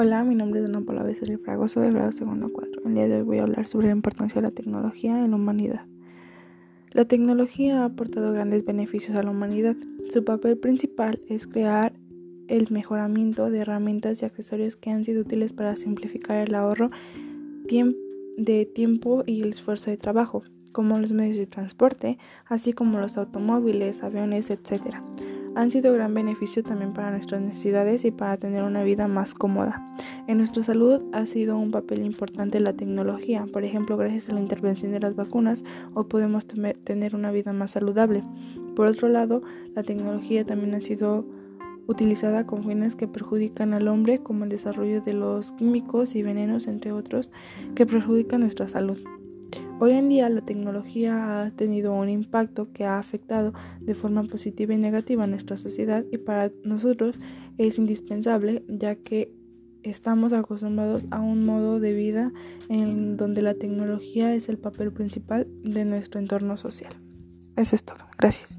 Hola, mi nombre es Ana Paula Becerril Fragoso del grado segundo 4. El día de hoy voy a hablar sobre la importancia de la tecnología en la humanidad. La tecnología ha aportado grandes beneficios a la humanidad. Su papel principal es crear el mejoramiento de herramientas y accesorios que han sido útiles para simplificar el ahorro de tiempo y el esfuerzo de trabajo, como los medios de transporte, así como los automóviles, aviones, etc han sido gran beneficio también para nuestras necesidades y para tener una vida más cómoda. En nuestra salud ha sido un papel importante la tecnología, por ejemplo, gracias a la intervención de las vacunas, hoy podemos tener una vida más saludable. Por otro lado, la tecnología también ha sido utilizada con fines que perjudican al hombre, como el desarrollo de los químicos y venenos, entre otros, que perjudican nuestra salud. Hoy en día la tecnología ha tenido un impacto que ha afectado de forma positiva y negativa a nuestra sociedad y para nosotros es indispensable ya que estamos acostumbrados a un modo de vida en donde la tecnología es el papel principal de nuestro entorno social. Eso es todo. Gracias.